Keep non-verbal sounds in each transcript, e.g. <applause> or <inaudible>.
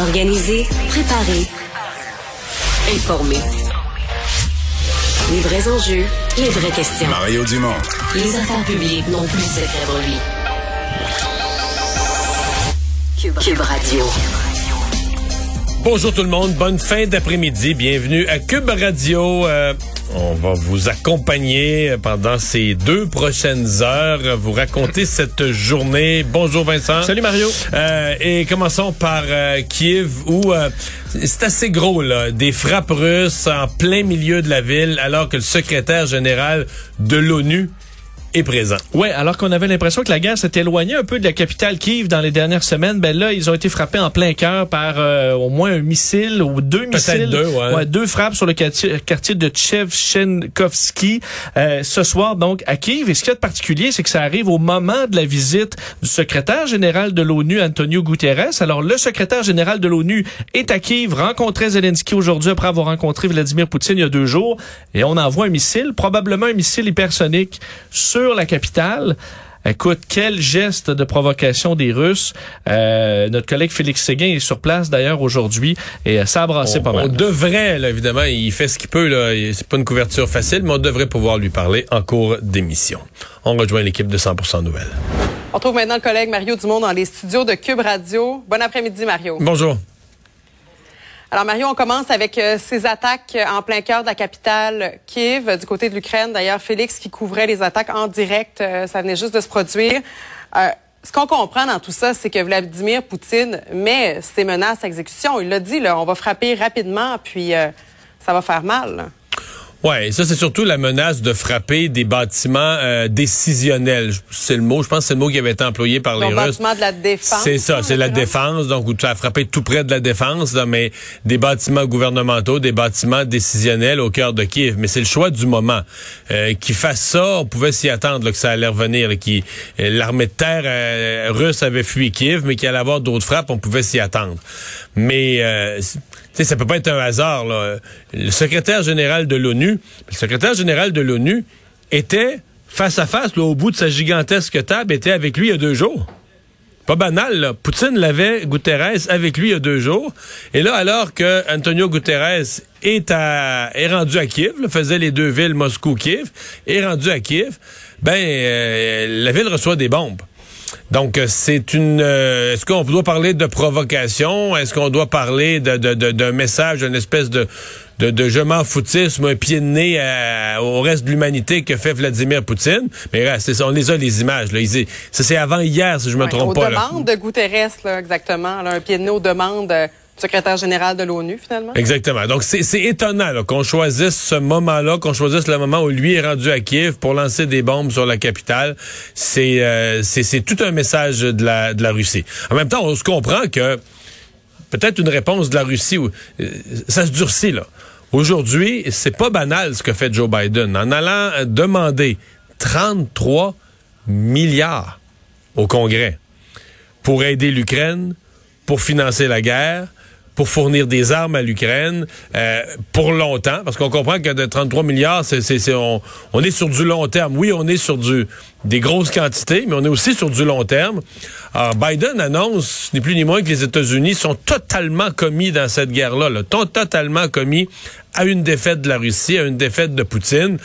Organiser, préparer, informer. Les vrais enjeux, les vraies questions. Mario Dumont. Les affaires publiques n'ont plus de secret pour lui. Cube, Cube Radio. Bonjour tout le monde, bonne fin d'après-midi, bienvenue à Cube Radio. Euh, on va vous accompagner pendant ces deux prochaines heures, vous raconter cette journée. Bonjour Vincent. Salut Mario. Euh, et commençons par euh, Kiev où euh, c'est assez gros là, des frappes russes en plein milieu de la ville alors que le secrétaire général de l'ONU est présent. Ouais, alors qu'on avait l'impression que la guerre s'était éloignée un peu de la capitale Kiev dans les dernières semaines, ben là, ils ont été frappés en plein cœur par euh, au moins un missile ou deux missiles. deux, ouais. deux frappes sur le quartier, quartier de Tchevchenkovski euh, ce soir, donc, à Kiev. Et ce qu'il y a de particulier, c'est que ça arrive au moment de la visite du secrétaire général de l'ONU, Antonio Guterres. Alors, le secrétaire général de l'ONU est à Kiev, rencontrait Zelensky aujourd'hui après avoir rencontré Vladimir Poutine il y a deux jours. Et on envoie un missile, probablement un missile hypersonique, sur la capitale. Écoute, quel geste de provocation des Russes. Euh, notre collègue Félix Séguin est sur place d'ailleurs aujourd'hui et ça a brassé on, pas mal. On devrait, là, évidemment, il fait ce qu'il peut. Là, c'est pas une couverture facile, mais on devrait pouvoir lui parler en cours d'émission. On rejoint l'équipe de 100% Nouvelles. On trouve maintenant le collègue Mario Dumont dans les studios de Cube Radio. Bon après-midi, Mario. Bonjour. Alors Mario, on commence avec euh, ces attaques en plein cœur de la capitale Kiev, du côté de l'Ukraine. D'ailleurs, Félix qui couvrait les attaques en direct, euh, ça venait juste de se produire. Euh, ce qu'on comprend dans tout ça, c'est que Vladimir Poutine met ses menaces à exécution. Il l'a dit, là, on va frapper rapidement, puis ça va faire mal. Ouais, ça c'est surtout la menace de frapper des bâtiments euh, décisionnels. C'est le mot, je pense que c'est le mot qui avait été employé par les Russes. bâtiment de la défense. C'est ça, c'est la défense, donc où tu as frappé tout près de la défense, là, mais des bâtiments gouvernementaux, des bâtiments décisionnels au cœur de Kiev. Mais c'est le choix du moment. Euh, qui fasse ça, on pouvait s'y attendre là, que ça allait revenir. euh, L'armée de terre euh, russe avait fui Kiev, mais qu'il allait avoir d'autres frappes, on pouvait s'y attendre. Mais sais, ça peut pas être un hasard. Là. Le secrétaire général de l'ONU, le secrétaire général de l'ONU était face à face, là, au bout de sa gigantesque table, était avec lui il y a deux jours. Pas banal, là. Poutine l'avait, Guterres, avec lui il y a deux jours. Et là, alors que Antonio Guterres est, à, est rendu à Kiev, là, faisait les deux villes Moscou-Kiev, est rendu à Kiev, ben, euh, la ville reçoit des bombes. Donc, c'est une. Euh, Est-ce qu'on doit parler de provocation? Est-ce qu'on doit parler d'un de, de, de, message, d'une espèce de, de, de je m'en foutisme, un pied de nez à, au reste de l'humanité que fait Vladimir Poutine? Mais là, c'est ça, on les a, les images. Là. Ils, ça, c'est avant hier, si je me Ouais, trompe aux pas. là. demandes de Guterres, là, exactement. Là, un pied de nez aux demandes euh, secrétaire général de l'ONU, finalement. Exactement. Donc, c'est étonnant qu'on choisisse ce moment-là, qu'on choisisse le moment où lui est rendu à Kiev pour lancer des bombes sur la capitale. C'est euh, tout un message de la, de la Russie. En même temps, on se comprend que peut-être une réponse de la Russie, euh, ça se durcit, là. Aujourd'hui, c'est pas banal ce que fait Joe Biden en allant demander 33 milliards au Congrès pour aider l'Ukraine, pour financer la guerre, pour fournir des armes à l'Ukraine euh, pour longtemps, parce qu'on comprend que de 33 milliards, c'est, on, on est sur du long terme. Oui, on est sur du des grosses quantités, mais on est aussi sur du long terme. Alors, Biden annonce, ni plus ni moins que les États-Unis sont totalement commis dans cette guerre-là, là, to- totalement commis à une défaite de la Russie, à une défaite de Poutine.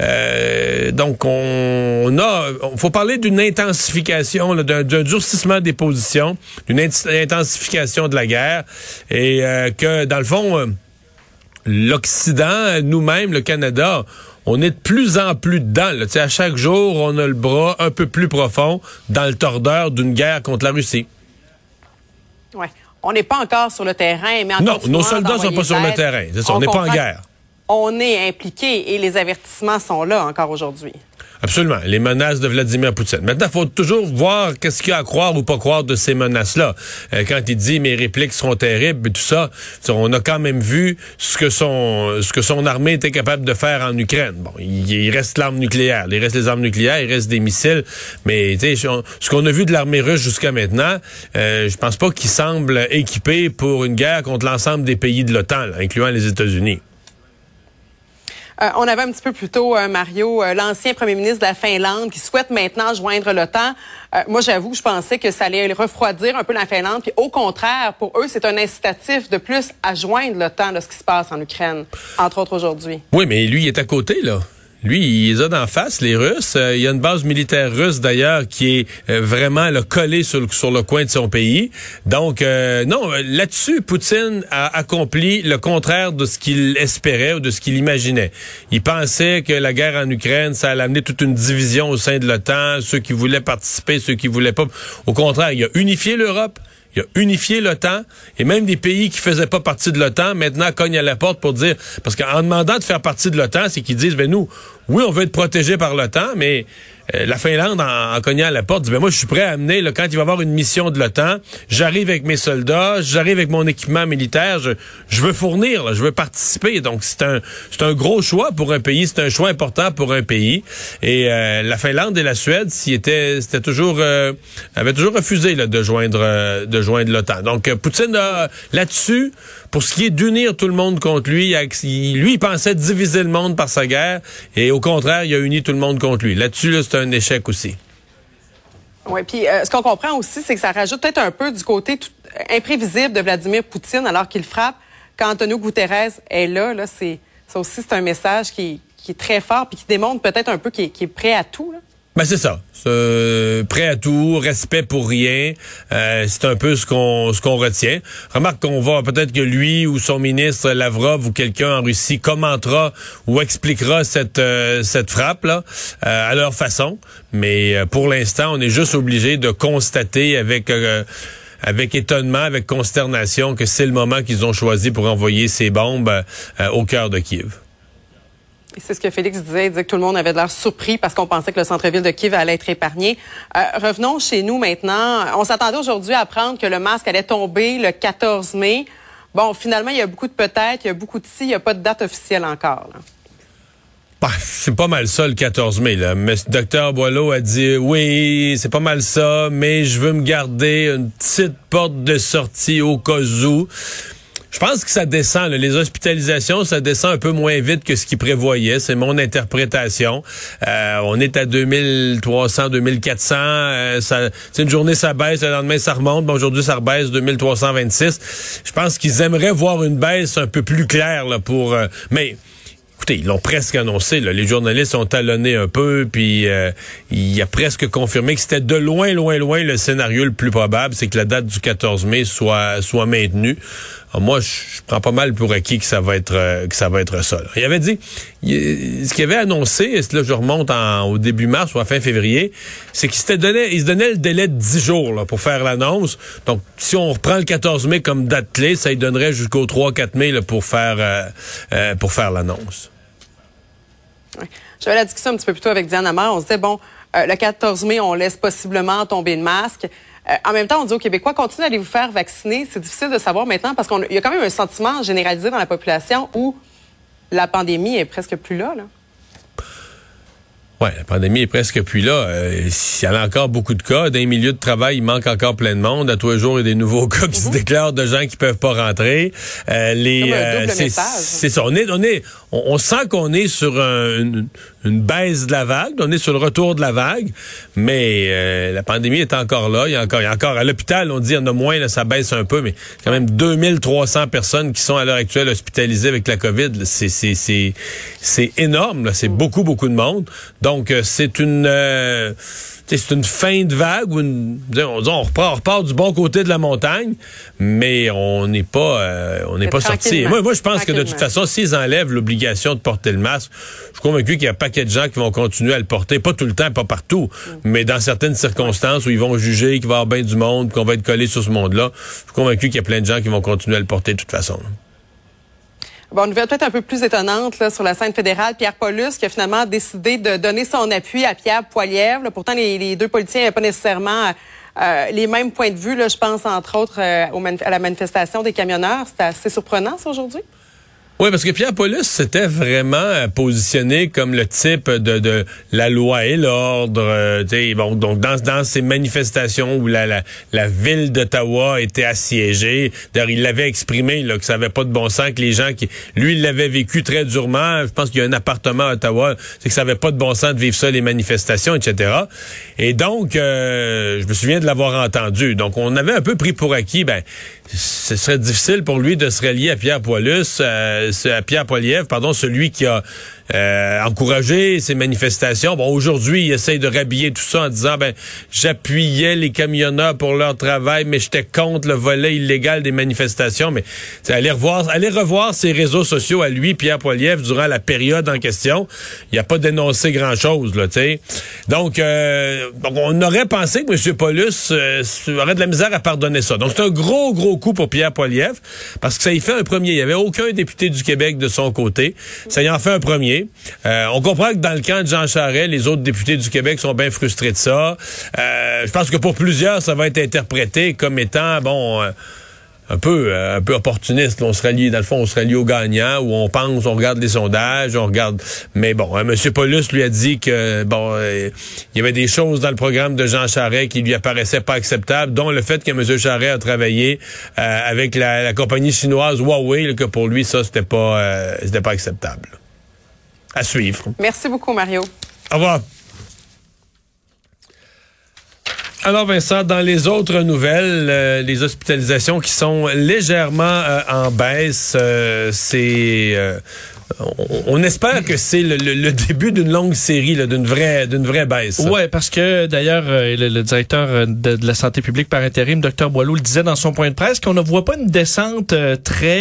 Euh, donc, on, a, il faut parler d'une intensification, là, d'un, durcissement des positions, d'une int- intensification de la guerre, et euh, que dans le fond, euh, l'Occident, nous-mêmes, le Canada, on est de plus en plus dedans. Là. Tu sais, À chaque jour, on a le bras un peu plus profond dans le tordeur d'une guerre contre la Russie. Ouais. On n'est pas encore sur le terrain, mais en Non, nos soldats sont d'envoyer pas sur le terrain. C'est ça, on n'est pas en guerre. On est impliqué et les avertissements sont là encore aujourd'hui. Absolument. Les menaces de Vladimir Poutine. Maintenant, il faut toujours voir qu'est-ce qu'il y a à croire ou pas croire de ces menaces-là. Euh, quand il dit mes répliques seront terribles et tout ça, on a quand même vu ce que son ce que son armée était capable de faire en Ukraine. Bon, il, il reste l'arme nucléaire, il reste les armes nucléaires, il reste des missiles, mais ce qu'on a vu de l'armée russe jusqu'à maintenant, euh, je pense pas qu'il semble équipé pour une guerre contre l'ensemble des pays de l'OTAN, incluant les États-Unis. Euh, on avait un petit peu plus tôt, euh, Mario, euh, l'ancien premier ministre de la Finlande qui souhaite maintenant joindre l'OTAN. moi, j'avoue, je pensais que ça allait refroidir un peu la Finlande. Puis au contraire, pour eux, c'est un incitatif de plus à joindre l'OTAN de ce qui se passe en Ukraine, entre autres aujourd'hui. Oui, mais lui, il est à côté, là. Lui, il les a d'en face, les Russes. Euh, il y a une base militaire russe, d'ailleurs, qui est euh, vraiment collée sur le, sur le coin de son pays. Donc, euh, non, là-dessus, Poutine a accompli le contraire de ce qu'il espérait ou de ce qu'il imaginait. Il pensait que la guerre en Ukraine, ça allait amener toute une division au sein de l'OTAN, ceux qui voulaient participer, ceux qui voulaient pas. Au contraire, il a unifié l'Europe. Il a unifié l'OTAN et même des pays qui faisaient pas partie de l'OTAN maintenant cognent à la porte pour dire parce qu'en demandant de faire partie de l'OTAN, c'est qu'ils disent ben nous, oui, on veut être protégé par l'OTAN, mais euh, la Finlande, en, cognant à la porte, dit, ben moi, je suis prêt à amener, là, quand il va y avoir une mission de l'OTAN, j'arrive avec mes soldats, j'arrive avec mon équipement militaire, je, je veux fournir, je veux participer. Donc, c'est un, un gros choix pour un pays, c'est un choix important pour un pays. Et euh, la Finlande et la Suède, s'y étaient, c'était toujours, euh, avaient toujours refusé là, de joindre, de joindre l'OTAN. Donc, Poutine a là-dessus, pour ce qui est d'unir tout le monde contre lui, lui, il pensait diviser le monde par sa guerre, et au contraire, il a uni tout le monde contre lui. Là-dessus, là, c'est un échec aussi. Oui, puis euh, ce qu'on comprend aussi, c'est que ça rajoute peut-être un peu du côté imprévisible de Vladimir Poutine alors qu'il frappe. Quand Antonio Guterres est là, là c'est ça aussi c'est un message qui, est très fort puis qui démontre peut-être un peu qu'il est, prêt à tout. Ben c'est ça. prêt à tout, respect pour rien. Euh, c'est un peu ce qu'on ce qu'on retient. Remarque qu'on va peut-être que lui ou son ministre Lavrov ou quelqu'un en Russie commentera ou expliquera cette euh, cette frappe là euh, à leur façon. Mais pour l'instant, on est juste obligé de constater avec avec étonnement, avec consternation que c'est le moment qu'ils ont choisi pour envoyer ces bombes au cœur de Kiev. C'est ce que Félix disait. Il disait que tout le monde avait l'air surpris parce qu'on pensait que le centre-ville de Kiev allait être épargné. Euh, revenons chez nous maintenant. On s'attendait aujourd'hui à apprendre que le masque allait tomber le 14 mai. Bon, finalement, il y a beaucoup de peut-être, il y a beaucoup de si, il n'y a pas de date officielle encore. Bah, c'est pas mal ça le 14 mai. Là. Mais docteur Boileau a dit oui, c'est pas mal ça, mais je veux me garder une petite porte de sortie au cas où. Je pense que ça descend. Les hospitalisations, ça descend un peu moins vite que ce qu'ils prévoyaient. C'est mon interprétation. Euh, on est à 2300, 2400. Euh, ça, une journée, ça baisse. Le lendemain, ça remonte. Bon, aujourd'hui, ça rebaisse 2326. Je pense qu'ils aimeraient voir une baisse un peu plus claire là, pour... Euh, mais... Écoutez, ils l'ont presque annoncé. Là. Les journalistes ont talonné un peu, puis euh, il a presque confirmé que c'était de loin, loin, loin le scénario le plus probable, c'est que la date du 14 mai soit soit maintenue. Ah, moi, je, prends pas mal pour acquis que ça va être euh, ça. Il avait dit, ce qu'il avait annoncé, là je remonte au début mars ou à fin février, c'est qu'il il se donnait le délai de 10 jours pour faire l'annonce. Donc, si on reprend le 14 mai comme date ça lui donnerait jusqu'au 3-4 mai pour faire euh, euh, pour faire l'annonce. J'avais la discussion un petit peu plus tôt avec Diane Amar. On disait, bon, le 14 mai, on laisse possiblement tomber le masque. Euh, en même temps, on dit aux Québécois, continuez à aller vous faire vacciner. C'est difficile de savoir maintenant parce qu'il y a quand même un sentiment généralisé dans la population où la pandémie est presque plus là. là. Oui, la pandémie est presque plus là. Euh, il y en a encore beaucoup de cas. Dans les milieux de travail, il manque encore plein de monde. À tous les jours, il y a des nouveaux <laughs> cas qui se mhm. déclarent de gens qui peuvent pas rentrer. Euh, les, euh, c'est ça. On est, on est, on, sent qu'on est sur une, baisse de la vague. On est sur le retour de la vague. Mais euh, la pandémie est encore là. Il y a encore, il y a encore à l'hôpital, on dit il y en a moins, là, ça baisse un peu, mais quand même 2300 personnes qui sont à l'heure actuelle hospitalisées avec la COVID. C'est, c'est, c'est, c'est énorme. C'est mm. beaucoup, beaucoup de monde. Donc, euh, c'est une euh, c'est une fin de vague. Une, on, on, repart, repart, du bon côté de la montagne, mais on n'est pas euh, on n'est pas sorti. Moi, moi, je pense que de toute façon, s'ils enlèvent l'obligation de porter le masque, je suis convaincu qu'il y a un paquet de gens qui vont continuer à le porter, pas tout le temps, pas partout, mm. mais dans certaines circonstances où ils vont juger qu'il va y avoir bien du monde, qu'on va être collé sur ce monde-là, je suis convaincu qu'il y a plein de gens qui vont continuer à le porter de toute façon. Bon, nouvelle peut-être un peu plus étonnante là, sur la scène fédérale, Pierre Paulus qui a finalement décidé de donner son appui à Pierre Poilievre. Pourtant, les, deux politiciens n'avaient pas nécessairement euh, les mêmes points de vue. Là, je pense entre autres euh, à la manifestation des camionneurs. C'était assez surprenant ça aujourd'hui? Oui, parce que Pierre Paulus s'était vraiment euh, positionné comme le type de, de la loi et l'ordre. Euh, bon, donc dans, dans ces manifestations où la, la, la ville d'Ottawa était assiégée, d'ailleurs il l'avait exprimé là, que ça avait pas de bon sens, que les gens qui, lui, il l'avait vécu très durement. Je pense qu'il y a un appartement à Ottawa, c'est que ça avait pas de bon sens de vivre ça les manifestations, etc. Et donc, euh, je me souviens de l'avoir entendu. Donc on avait un peu pris pour acquis, ben, ce serait difficile pour lui de se relier à Pierre Paulus. Euh, à Pierre Poilievre, pardon, celui qui a euh, encourager ces manifestations. Bon, aujourd'hui, il essaye de rhabiller tout ça en disant, ben, j'appuyais les camionneurs pour leur travail, mais j'étais contre le volet illégal des manifestations. Mais allez revoir, allez revoir ses réseaux sociaux à lui, Pierre Poilievre, durant la période en question. Il n'a pas dénoncé grand-chose, là, tu sais. Donc, euh, on aurait pensé que M. Paulus euh, aurait de la misère à pardonner ça. Donc, c'est un gros, gros coup pour Pierre Poilievre, parce que ça y fait un premier. Il n'y avait aucun député du Québec de son côté. Ça y en fait un premier. Euh, on comprend que dans le camp de Jean Charest, les autres députés du Québec sont bien frustrés de ça. Euh, je pense que pour plusieurs, ça va être interprété comme étant, bon... Euh, un peu un peu opportuniste. On se rallie, dans le fond, on se rallie aux gagnants, où on pense, on regarde les sondages, on regarde. Mais bon, M. Paulus lui a dit que bon, il y avait des choses dans le programme de Jean Charest qui lui apparaissaient pas acceptables, dont le fait que M. Charest a travaillé avec la, compagnie chinoise Huawei, que pour lui ça c'était pas c'était pas acceptable. À suivre. Merci beaucoup, Mario. Au revoir. Alors Vincent, dans les autres nouvelles, euh, les hospitalisations qui sont légèrement euh, en baisse, euh, c'est on, espère que c'est le, début d'une longue série, d'une vraie, d'une vraie baisse. Ouais, parce que d'ailleurs, euh, le, directeur euh, de, la santé publique par intérim, Dr Boileau, le disait dans son point de presse qu'on ne voit pas une descente euh, très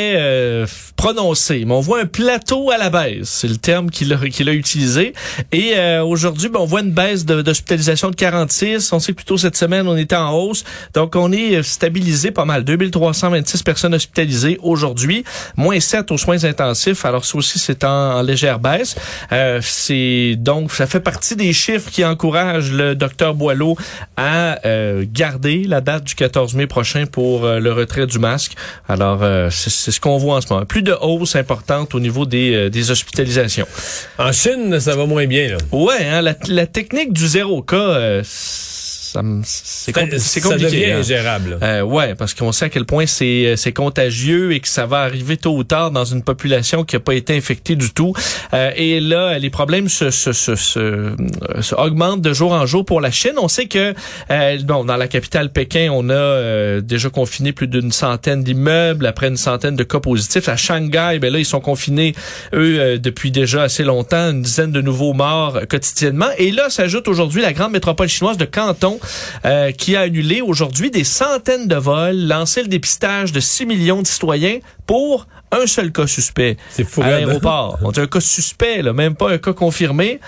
prononcée, mais on voit un plateau à la baisse. C'est le terme qu'il a, a utilisé. Et aujourd'hui, ben, on voit une baisse d'hospitalisation de, 46. On sait plutôt cette semaine, on était en hausse. Donc, on est stabilisé pas mal. 2326 personnes hospitalisées aujourd'hui, moins 7 aux soins intensifs. Alors, c'est aussi c'est en, légère baisse. Euh, c'est donc ça fait partie des chiffres qui encouragent le docteur Boileau à euh, garder la date du 14 mai prochain pour euh, le retrait du masque. Alors c'est ce qu'on voit en ce moment. Plus de hausse importante au niveau des, des hospitalisations. En Chine, ça va moins bien là. Ouais, hein, la, la, technique du zéro cas c'est compliqué. Ça devient hein. ingérable. Euh, ouais, parce qu'on sait à quel point c'est euh, c'est contagieux et que ça va arriver tôt ou tard dans une population qui n'a pas été infectée du tout. Euh, et là, les problèmes se, se, se, se, euh, augmentent de jour en jour pour la Chine. On sait que euh, bon, dans la capitale Pékin, on a euh, déjà confiné plus d'une centaine d'immeubles après une centaine de cas positifs. À Shanghai, ben là, ils sont confinés eux depuis déjà assez longtemps, une dizaine de nouveaux morts quotidiennement. Et là, s'ajoute aujourd'hui la grande métropole chinoise de Canton euh, qui a annulé aujourd'hui des centaines de vols, lancé le dépistage de 6 millions de citoyens pour un seul cas suspect à l'aéroport. On dit un cas suspect, là, même pas un cas confirmé.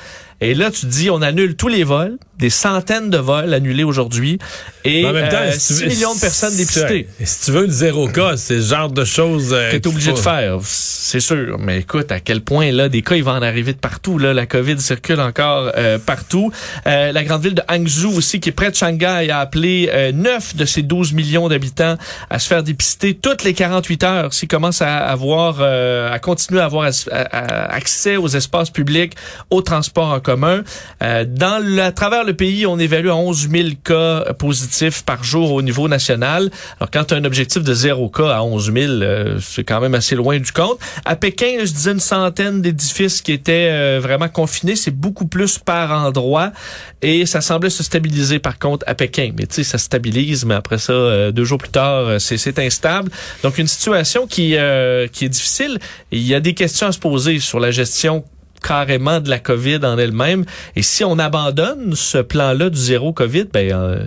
Et là, tu dis, on annule tous les vols, des centaines de vols annulés aujourd'hui, et en même temps, 6 euh, millions de personnes dépistées. Si tu veux le zéro cas, c'est ce genre de choses euh, que tu es obligé de faire, c'est sûr. Mais écoute, à quel point là, des cas, ils vont en arriver de partout. Là, la COVID circule encore euh, partout. la grande ville de Hangzhou aussi, qui est près de Shanghai, a appelé 9 de ses 12 millions d'habitants à se faire dépister toutes les 48 heures s'ils commencent à avoir, à continuer à avoir accès aux espaces publics, au transport en commun. Euh, dans le, à travers le pays, on évalue à 11 000 cas positifs par jour au niveau national. Alors, quand tu as un objectif de zéro cas à 11 000, euh, c'est quand même assez loin du compte. À Pékin, je disais une centaine d'édifices qui étaient euh, vraiment confinés. C'est beaucoup plus par endroit. Et ça semblait se stabiliser, par contre, à Pékin. Mais tu sais, ça stabilise, mais après ça, deux jours plus tard, c'est instable. Donc, une situation qui, qui est difficile. il y a des questions à se poser sur la gestion carrément de la COVID en elle-même. Et si on abandonne ce plan-là du zéro COVID, ben euh,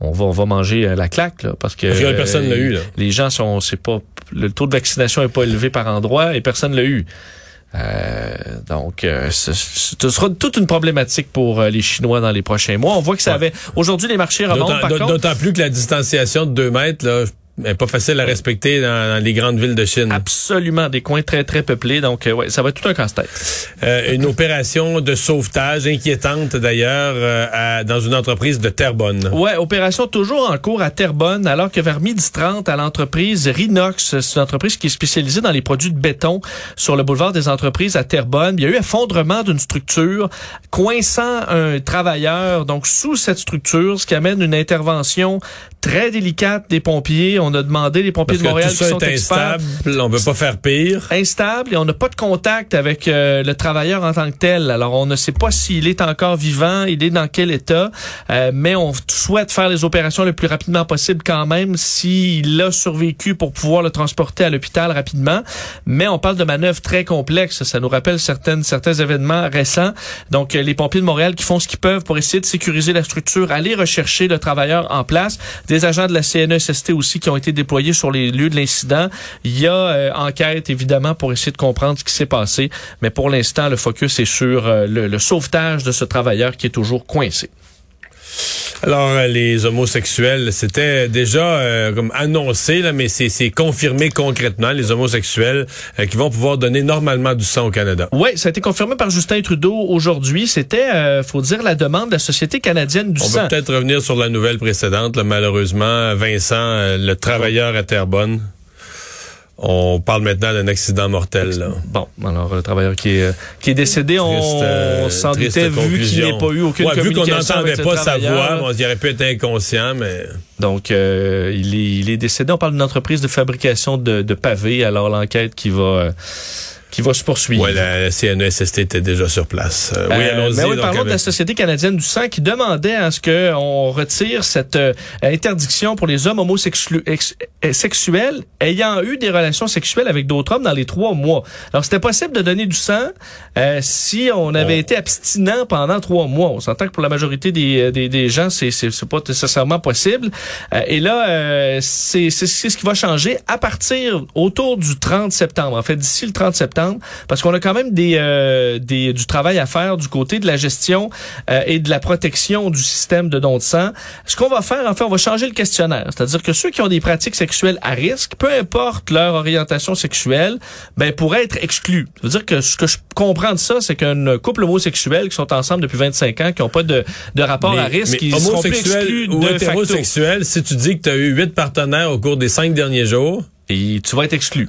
on va on va manger euh, la claque là, parce que personne l'a eu. Les gens sont c'est pas le taux de vaccination est pas élevé par endroit et personne l'a eu. Euh, donc, ce, sera toute une problématique pour les Chinois dans les prochains mois. On voit que ça avait... Aujourd'hui, les marchés remontent, D'autant plus que la distanciation de deux mètres, là, mais pas facile à respecter dans, dans, les grandes villes de Chine. Absolument, des coins très très peuplés, donc euh, ouais, ça va être tout un casse-tête. Euh, une opération de sauvetage inquiétante d'ailleurs euh, dans une entreprise de Terrebonne. Ouais, opération toujours en cours à Terrebonne, alors que vers midi 30 à l'entreprise Rinox, c'est une entreprise qui est spécialisée dans les produits de béton sur le boulevard des entreprises à Terrebonne. Il y a eu effondrement d'une structure coinçant un travailleur donc sous cette structure, ce qui amène une intervention très délicate des pompiers. On a demandé les pompiers Parce de Montréal tout ça qui sont est experts. instable, on veut pas faire pire. Instable et on n'a pas de contact avec euh, le travailleur en tant que tel. Alors on ne sait pas s'il est encore vivant, il est dans quel état, euh, mais on souhaite faire les opérations le plus rapidement possible quand même s'il a survécu pour pouvoir le transporter à l'hôpital rapidement. Mais on parle de manœuvres très complexes. Ça nous rappelle certaines certains événements récents. Donc les pompiers de Montréal qui font ce qu'ils peuvent pour essayer de sécuriser la structure, aller rechercher le travailleur en place des agents de la CNESST aussi qui ont été déployés sur les lieux de l'incident. Il y a euh, enquête, évidemment, pour essayer de comprendre ce qui s'est passé. Mais pour l'instant, le focus est sur euh, le, le sauvetage de ce travailleur qui est toujours coincé. Alors, euh, les homosexuels, c'était déjà euh, comme annoncé, là, mais c'est confirmé concrètement, les homosexuels euh, qui vont pouvoir donner normalement du sang au Canada. Oui, ça a été confirmé par Justin Trudeau aujourd'hui. C'était, euh, faut dire, la demande de la Société canadienne du On sang. va peut-être revenir sur la nouvelle précédente, là, malheureusement. Vincent, le travailleur à Terrebonne. On parle maintenant d'un accident mortel. Là. Bon, alors le travailleur qui est, euh, qui est décédé, on, Triste, euh, on s'en doutait vu qu'il n'ait pas eu aucune Ouais, vu qu'on communication n'entendait pas sa voix, on aurait pu être inconscient, mais Donc, euh, il, est, il est décédé. On parle d'une entreprise de fabrication de, de pavés. Alors, l'enquête qui va... qui va se poursuivre. ouais, la CNESST était déjà sur place. Euh, oui, Euh, allons-y. mais oui, donc, parlons de la Société canadienne du sang qui demandait à ce qu'on retire cette euh, interdiction pour les hommes homosexuels ex- sexuels ayant eu des relations sexuelles avec d'autres hommes dans les trois mois. Alors, c'était possible de donner du sang euh, si on avait On- été abstinent pendant trois mois. On s'entend que pour la majorité des, des, des gens, c'est pas nécessairement possible. Et là, c'est ce qui va changer à partir autour du 30 septembre. En fait, d'ici le 30 septembre, parce qu'on a quand même des, euh, des du travail à faire du côté de la gestion euh, et de la protection du système de don de sang. Ce qu'on va faire, en fait, on va changer le questionnaire. C'est-à-dire que ceux qui ont des pratiques sexuelles à risque, peu importe leur orientation sexuelle, ben pourraient être exclus. Ça veut dire que ce que je comprends de ça, c'est qu'un couple homosexuel qui sont ensemble depuis 25 ans, qui n'ont pas de, de rapport à risque, ils seront plus exclus ou de facto. hétérosexuel, si tu dis que tu as eu huit partenaires au cours des cinq derniers jours, Et tu vas être exclu.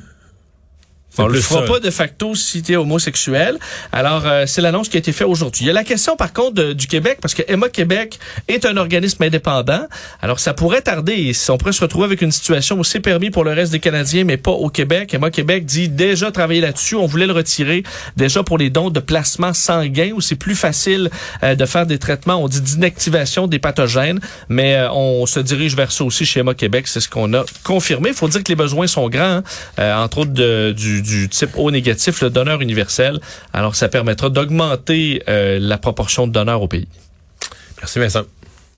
On le fera ça. pas de facto si tu es homosexuel. Alors, euh, c'est l'annonce qui a été faite aujourd'hui. Il y a la question, par contre, de- du Québec, parce que Emma Québec est un organisme indépendant. Alors, ça pourrait tarder. On pourrait se retrouver avec une situation où c'est permis pour le reste des Canadiens, mais pas au Québec. Emma Québec dit déjà travailler là-dessus. On voulait le retirer déjà pour les dons de plasma sanguin, où c'est plus facile euh, de faire des traitements, on dit d'inactivation des pathogènes. Mais euh, on se dirige vers ça aussi chez Emma Québec. C'est ce qu'on a confirmé. Il faut dire que les besoins sont grands, hein. Euh, entre autres de- du, du type O négatif, le donneur universel. Alors, ça permettra d'augmenter euh, la proportion de donneurs au pays. merci Vincent.